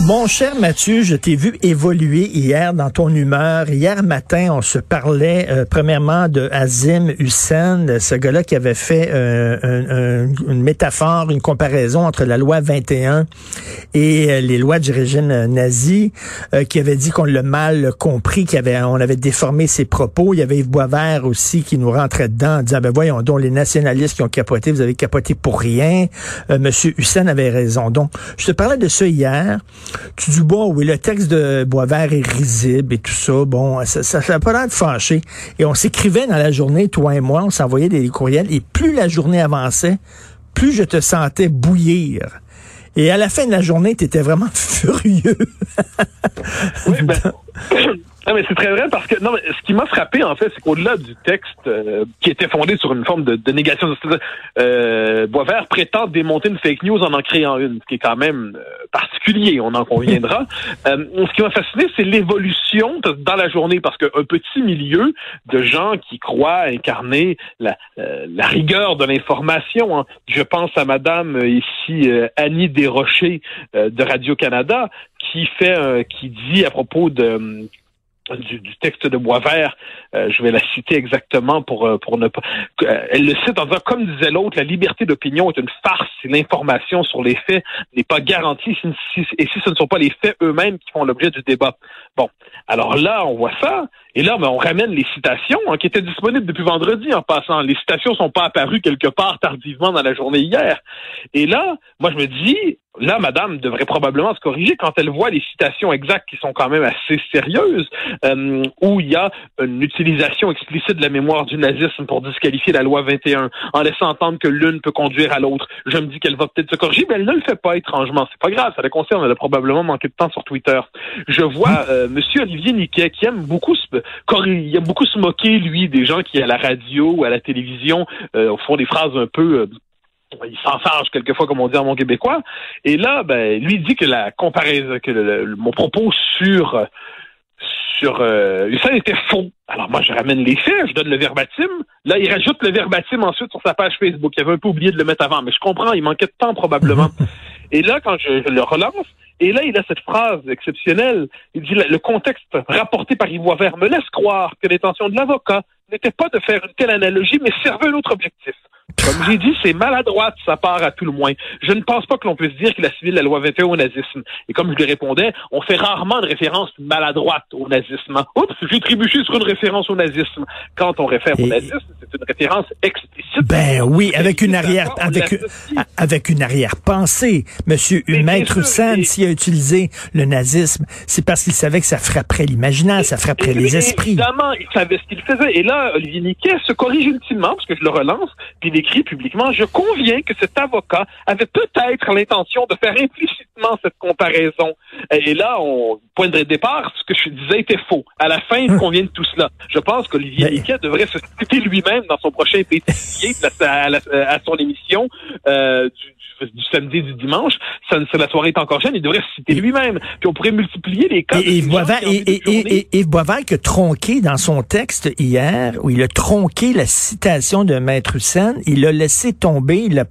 Mon cher Mathieu, je t'ai vu évoluer hier dans ton humeur. Hier matin, on se parlait euh, premièrement de Azim Hussein, ce gars-là qui avait fait euh, un, un, une métaphore, une comparaison entre la loi 21 et euh, les lois du régime nazi, qui avait dit qu'on l'a mal compris, qu'on avait, avait déformé ses propos. Il y avait Yves Boisvert aussi qui nous rentrait dedans en disant, ben voyons donc, les nationalistes qui ont capoté, vous avez capoté pour rien. Monsieur Hussein avait raison. Donc, je te parlais de ça hier. Tu dis, bon, oui, le texte de Boisvert est risible et tout ça. Bon, ça n'a ça, pas l'air de fâcher. Et on s'écrivait dans la journée, toi et moi, on s'envoyait des courriels. Et plus la journée avançait, plus je te sentais bouillir. Et à la fin de la journée, tu étais vraiment furieux. oui, ben, Non, mais c'est très vrai parce que non, mais ce qui m'a frappé en fait, c'est qu'au-delà du texte euh, qui était fondé sur une forme de, de négation, euh, Boisvert prétend démonter une fake news en en créant une, ce qui est quand même euh, particulier, on en conviendra. euh, ce qui m'a fasciné, c'est l'évolution dans la journée parce qu'un petit milieu de gens qui croient incarner la, euh, la rigueur de l'information. Hein. Je pense à Madame euh, ici Annie Desrochers de Radio Canada qui fait, qui dit à propos de du, du, texte de Boisvert, euh, je vais la citer exactement pour euh, pour ne pas. Euh, elle le cite en disant comme disait l'autre, la liberté d'opinion est une farce et l'information sur les faits n'est pas garantie si, si, et si ce ne sont pas les faits eux-mêmes qui font l'objet du débat. Bon, alors là on voit ça et là ben, on ramène les citations hein, qui étaient disponibles depuis vendredi en passant. Les citations sont pas apparues quelque part tardivement dans la journée hier. Et là, moi je me dis là, madame devrait probablement se corriger quand elle voit les citations exactes qui sont quand même assez sérieuses, euh, où il y a une utilisation explicite de la mémoire du nazisme pour disqualifier la loi 21, en laissant entendre que l'une peut conduire à l'autre. Je me dis qu'elle va peut-être se corriger, mais elle ne le fait pas étrangement. C'est pas grave, ça la concerne. Elle a probablement manqué de temps sur Twitter. Je vois euh, Monsieur Olivier Niquet qui aime beaucoup se, il aime beaucoup se moquer lui des gens qui à la radio ou à la télévision euh, font des phrases un peu il s'enfarge quelquefois, comme on dit en mon québécois. Et là, ben, lui dit que la comparaison, que le, le, mon propos sur sur euh, ça était faux. Alors moi, je ramène les faits, je donne le verbatim. Là, il rajoute le verbatim ensuite sur sa page Facebook. Il avait un peu oublié de le mettre avant, mais je comprends, il manquait de temps probablement. et là, quand je, je, le relance, et là, il a cette phrase exceptionnelle. Il dit le contexte rapporté par Yves Vert me laisse croire que l'intention de l'avocat n'était pas de faire une telle analogie, mais servait un autre objectif. Comme j'ai dit, c'est maladroit de sa part à tout le moins. Je ne pense pas que l'on puisse dire qu'il a suivi la loi 21 au nazisme. Et comme je lui répondais, on fait rarement de référence maladroite au nazisme. Oups, j'ai trébuché sur une référence au nazisme. Quand on réfère au nazisme, c'est une référence explicite. Ben oui, avec une arrière, avec, avec une arrière-pensée. Monsieur Maître Hussein, s'il a utilisé le nazisme, c'est parce qu'il savait que ça frapperait l'imaginaire, ça frapperait et, les esprits. Évidemment, il savait ce qu'il faisait. Et là, Olivier Niquet se corrige ultimement, parce que je le relance, puis écrit publiquement, je conviens que cet avocat avait peut-être l'intention de faire implicitement cette comparaison. Et là, on, point de départ, ce que je disais était faux. À la fin, il convient de tout cela. Je pense qu'Olivier Niquet devrait se citer lui-même dans son prochain pétier à, à, son émission euh, du, du samedi du dimanche, ça, la soirée est encore jeune, il devrait se citer lui-même. Puis on pourrait multiplier les cas. Et Yves Boisvert qui a tronqué dans son texte hier, où il a tronqué la citation de Maître Hussein, il l'a laissé tomber, il a,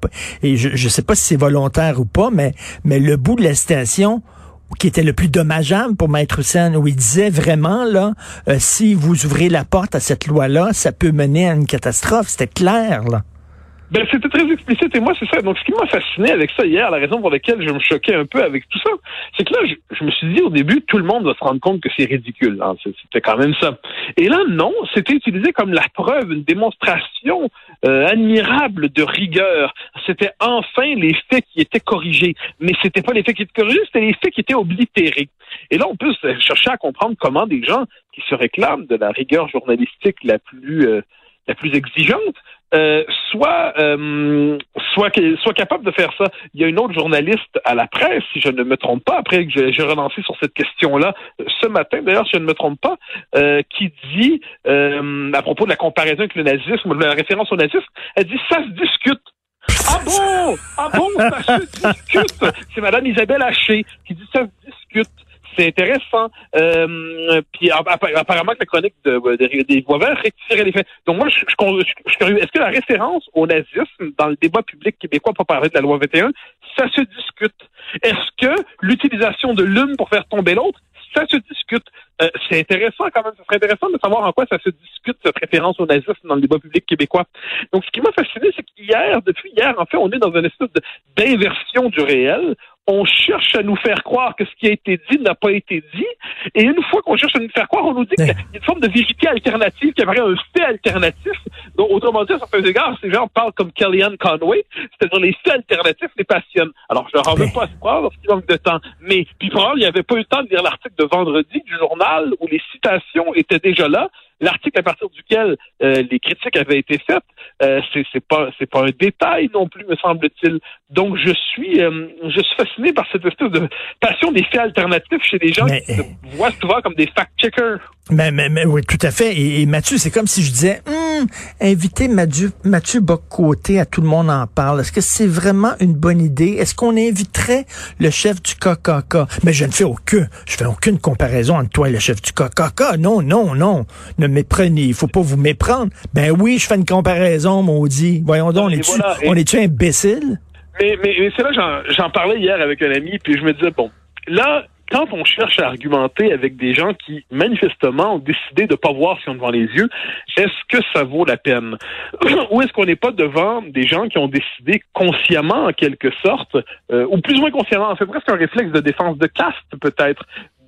et je ne sais pas si c'est volontaire ou pas, mais, mais le bout de la citation, qui était le plus dommageable pour Maître Hussein, où il disait vraiment, là, euh, si vous ouvrez la porte à cette loi-là, ça peut mener à une catastrophe. C'était clair, là. Ben, c'était très explicite et moi, c'est ça. Donc, ce qui m'a fasciné avec ça hier, la raison pour laquelle je me choquais un peu avec tout ça, c'est que là, je, me suis dit au début, tout le monde va se rendre compte que c'est ridicule. Hein. C'était quand même ça. Et là, non, c'était utilisé comme la preuve, une démonstration euh, admirable de rigueur. C'était enfin les faits qui étaient corrigés. Mais c'était pas les faits qui étaient corrigés, c'était les faits qui étaient oblitérés. Et là, on peut chercher à comprendre comment des gens qui se réclament de la rigueur journalistique la plus... Euh, la plus exigeante, euh, soit, euh, soit, soit capable de faire ça. Il y a une autre journaliste à la presse, si je ne me trompe pas, après que j'ai relancé sur cette question-là ce matin, d'ailleurs, si je ne me trompe pas, euh, qui dit, à propos de la comparaison avec le nazisme, la référence au nazisme, elle dit ça se discute. Ah bon? Ah bon? Ça se discute. C'est Madame Isabelle Haché qui dit ça se discute c'est intéressant. Euh, puis apparemment que la chronique de, des voix verts rectifierait les faits. Donc moi, je, suis curieux. Est-ce que la référence au nazisme dans le débat public québécois pour parler de la loi 21, ça se discute? Est-ce que l'utilisation de l'une pour faire tomber l'autre, ça se discute? Euh, c'est intéressant quand même. Ce serait intéressant de savoir en quoi ça se discute, cette référence au nazisme dans le débat public québécois. Donc, ce qui m'a fasciné, c'est qu'hier, depuis hier, en fait, on est dans une espèce d'inversion du réel on cherche à nous faire croire que ce qui a été dit n'a pas été dit. Et une fois qu'on cherche à nous faire croire, on nous dit qu'il y a une forme de vérité alternative, qu'il y aurait un fait alternatif. Donc, autrement dit, à certains égards, ces gens parlent comme Kellyanne Conway, c'est-à-dire les faits alternatifs les passionnent. Alors, je leur en veux pas à se croire lorsqu'il manque de temps. Mais, puis, probablement, il n'y avait pas eu le temps de lire l'article de vendredi du journal où les citations étaient déjà là l'article à partir duquel euh, les critiques avaient été faites, euh, c'est pas c'est pas un détail non plus, me semble-t-il. Donc je suis euh, je suis fasciné par cette espèce de passion des faits alternatifs chez les gens qui se voient souvent comme des fact-checkers. Mais, mais, mais, oui, tout à fait. Et, Mathieu, c'est comme si je disais, hum, inviter Mathieu, Mathieu Bocoté à tout le monde en parle. Est-ce que c'est vraiment une bonne idée? Est-ce qu'on inviterait le chef du KKK? Mais je ne fais aucun, je fais aucune comparaison entre toi et le chef du KKK. Non, non, non. Ne méprenez. Il faut pas vous méprendre. Ben oui, je fais une comparaison, maudit. Voyons donc, on est-tu, on est imbécile? Mais, mais, mais c'est là, j'en parlais hier avec un ami, puis je me disais, bon, là, quand on cherche à argumenter avec des gens qui, manifestement, ont décidé de ne pas voir ce qu'ils devant les yeux, est-ce que ça vaut la peine? ou est-ce qu'on n'est pas devant des gens qui ont décidé consciemment, en quelque sorte, euh, ou plus ou moins consciemment, c'est presque un réflexe de défense de caste, peut-être,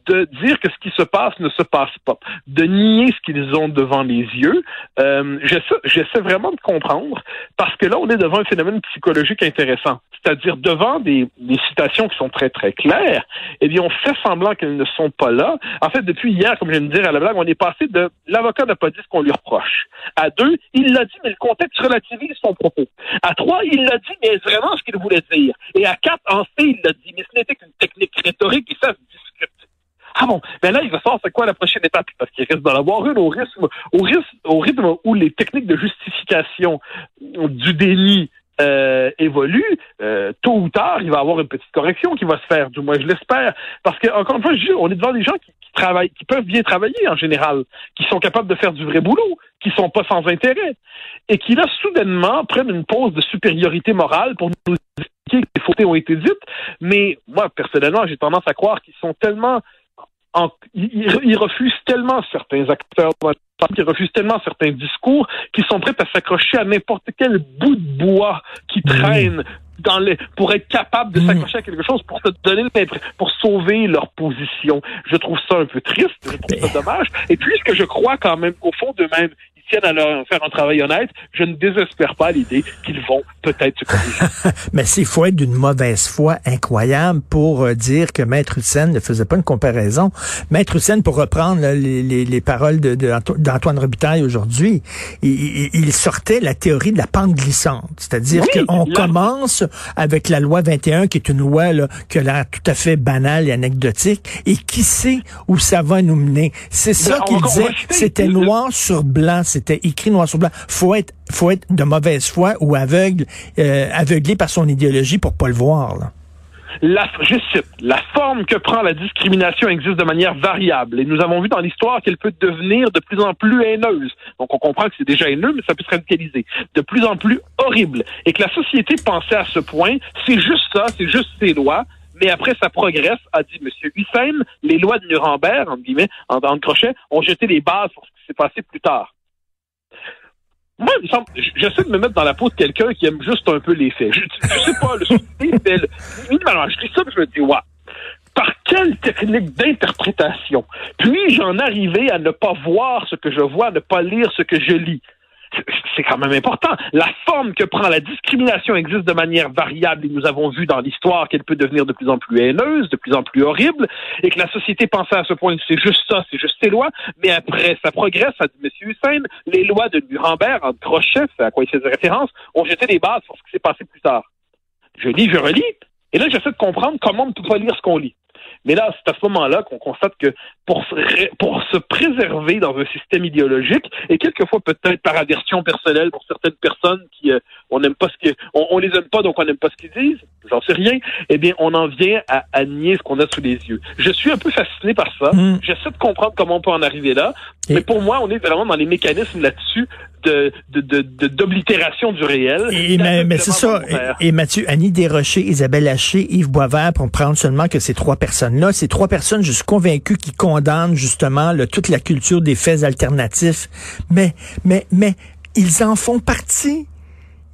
de dire que ce qui se passe ne se passe pas, de nier ce qu'ils ont devant les yeux. Euh, J'essaie vraiment de comprendre parce que là, on est devant un phénomène psychologique intéressant. C'est-à-dire devant des, des, citations qui sont très, très claires, eh bien, on fait semblant qu'elles ne sont pas là. En fait, depuis hier, comme je viens de dire à la blague, on est passé de l'avocat n'a pas dit ce qu'on lui reproche. À deux, il l'a dit, mais le contexte relativise son propos. À trois, il l'a dit, mais vraiment ce qu'il voulait dire? Et à quatre, en fait, il l'a dit, mais ce n'était qu'une technique rhétorique et ça se discute. Ah bon, mais là, il va savoir c'est quoi la prochaine étape, parce qu'il risque d'en avoir une au rythme, au rythme, au rythme où les techniques de justification du déni euh, euh, tôt ou tard, il va y avoir une petite correction qui va se faire, du moins je l'espère. Parce que, encore une fois, je on est devant des gens qui, travaillent, qui peuvent bien travailler en général, qui sont capables de faire du vrai boulot, qui sont pas sans intérêt, et qui là, soudainement, prennent une pause de supériorité morale pour nous expliquer que les fautes ont été dites. Mais moi, personnellement, j'ai tendance à croire qu'ils sont tellement ils, refusent tellement certains acteurs, ils refusent tellement certains discours qu'ils sont prêts à s'accrocher à n'importe quel bout de bois qui traîne dans les, pour être capable de s'accrocher à quelque chose pour se donner pour sauver leur position. Je trouve ça un peu triste, je trouve ça dommage. Et puisque je crois quand même qu'au fond d'eux-mêmes, tiennent à leur faire un travail honnête, je ne désespère pas l'idée qu'ils vont peut-être se corriger. Mais s'il faut être d'une mauvaise foi incroyable pour euh, dire que Maître Hussein ne faisait pas une comparaison. Maître Hussein, pour reprendre les, les, les, paroles d'Antoine de, Robitaille aujourd'hui, il, il, sortait la théorie de la pente glissante. C'est-à-dire qu'on commence avec la loi 21, qui est une loi là, qui a l'air tout à fait banale et anecdotique, et qui sait où ça va nous mener. C'est ça qu'il disait. C'était noir sur blanc c'était écrit noir sur blanc. Faut être, faut être de mauvaise foi ou aveugle, euh, aveuglé par son idéologie pour pas le voir. La, je cite, la forme que prend la discrimination existe de manière variable et nous avons vu dans l'histoire qu'elle peut devenir de plus en plus haineuse. Donc on comprend que c'est déjà haineux, mais ça peut se radicaliser. De plus en plus horrible. Et que la société pensait à ce point, c'est juste ça, c'est juste ces lois, mais après ça progresse, a dit M. Hussein, les lois de Nuremberg, en guillemets, en, en crochet, ont jeté les bases pour ce qui s'est passé plus tard. Moi, j'essaie de me mettre dans la peau de quelqu'un qui aime juste un peu les faits. Je, je sais pas, le c'est je lis ça, je me dis, ouais. Par quelle technique d'interprétation puis-je en arriver à ne pas voir ce que je vois, à ne pas lire ce que je lis? C'est quand même important. La forme que prend la discrimination existe de manière variable et nous avons vu dans l'histoire qu'elle peut devenir de plus en plus haineuse, de plus en plus horrible, et que la société pensait à ce point c'est juste ça, c'est juste ces lois, mais après ça progresse, a dit M. Hussein, les lois de Nuremberg, en crochet, à quoi il faisait référence, ont jeté les bases pour ce qui s'est passé plus tard. Je lis, je relis, et là j'essaie de comprendre comment on ne peut pas lire ce qu'on lit. Mais là, c'est à ce moment-là qu'on constate que pour se, pour se préserver dans un système idéologique, et quelquefois peut-être par aversion personnelle pour certaines personnes qui euh, on n'aime pas ce que on, on, les aime pas, donc on n'aime pas ce qu'ils disent, j'en sais rien, eh bien, on en vient à, à, nier ce qu'on a sous les yeux. Je suis un peu fasciné par ça. Mmh. J'essaie de comprendre comment on peut en arriver là. Et... Mais pour moi, on est vraiment dans les mécanismes là-dessus d'oblitération de, de, du réel. Et, mais, mais c'est ça. Et, et, Mathieu, Annie Desrochers, Isabelle Haché, Yves Boisvert, pour prendre seulement que ces trois personnes-là, ces trois personnes, je suis convaincu qui condamnent justement le, toute la culture des faits alternatifs. Mais, mais, mais, ils en font partie.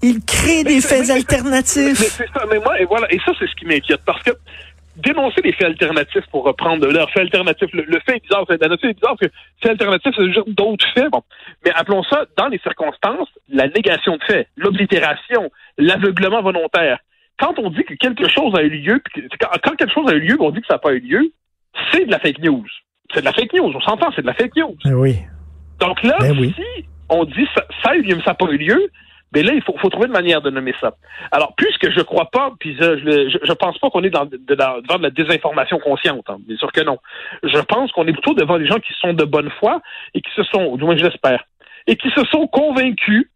Ils créent des faits alternatifs. C'est ça, mais moi, et voilà, et ça, c'est ce qui m'inquiète, parce que dénoncer les faits alternatifs pour reprendre leur fait alternatif. Le, le fait est bizarre, la nature est bizarre parce que fait alternatif, c'est juste d'autres faits. Bon. Mais appelons ça, dans les circonstances, la négation de faits, l'oblitération, l'aveuglement volontaire. Quand on dit que quelque chose a eu lieu, quand quelque chose a eu lieu, on dit que ça n'a pas eu lieu, c'est de la fake news. C'est de la fake news, on s'entend, c'est de la fake news. Ben oui. Donc là, ben oui. si on dit ça, ça a eu lieu, mais ça n'a pas eu lieu, mais là, il faut, faut, trouver une manière de nommer ça. Alors, puisque je crois pas, puis je, je, je pense pas qu'on est dans de, la, devant de la désinformation consciente, hein, bien sûr que non. Je pense qu'on est plutôt devant des gens qui sont de bonne foi et qui se sont, du moins je l'espère, et qui se sont convaincus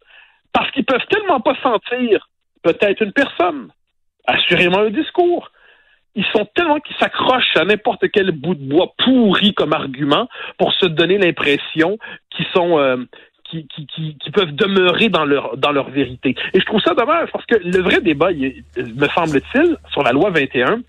parce qu'ils peuvent tellement pas sentir peut-être une personne, assurément un discours, ils sont tellement qu'ils s'accrochent à n'importe quel bout de bois pourri comme argument pour se donner l'impression qu'ils sont euh, qui, qui, qui, qui, peuvent demeurer dans leur dans leur vérité. Et je trouve ça dommage parce que le vrai débat, il, me semble-t-il, sur la loi 21,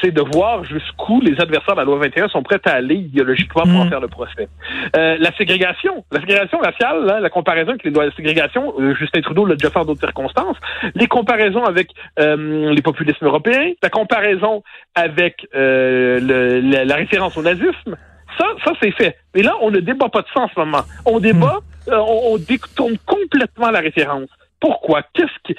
c'est de voir jusqu'où les adversaires de la loi 21 sont prêts à aller idéologiquement pour en faire le procès. Euh, la ségrégation, la ségrégation raciale, là, la comparaison avec les lois de ségrégation, euh, Justin Trudeau l'a déjà fait dans d'autres circonstances, les comparaisons avec euh, les populismes européens, la comparaison avec euh, le, la, la référence au nazisme, ça, ça c'est fait. Mais là, on ne débat pas de ça en ce moment. On débat, euh, on, on, détourne complètement la référence. Pourquoi? Qu'est-ce qui,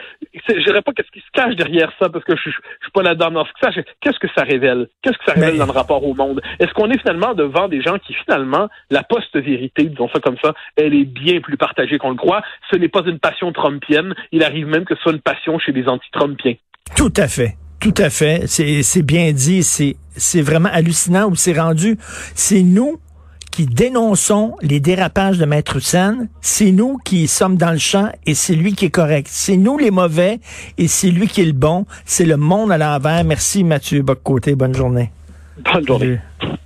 je dirais pas qu'est-ce qui se cache derrière ça, parce que je, suis pas là-dedans dans ce que ça, qu'est-ce que ça révèle? Qu'est-ce que ça révèle Mais... dans le rapport au monde? Est-ce qu'on est finalement devant des gens qui, finalement, la post-vérité, disons ça comme ça, elle est bien plus partagée qu'on le croit? Ce n'est pas une passion trumpienne. Il arrive même que ce soit une passion chez les anti-trumpiens. Tout à fait. Tout à fait. C'est bien dit. C'est vraiment hallucinant où c'est rendu. C'est nous qui dénonçons les dérapages de Maître Hussein, c'est nous qui sommes dans le champ et c'est lui qui est correct. C'est nous les mauvais et c'est lui qui est le bon. C'est le monde à l'envers. Merci Mathieu Boccoté. Bonne journée. Bonne journée. Salut.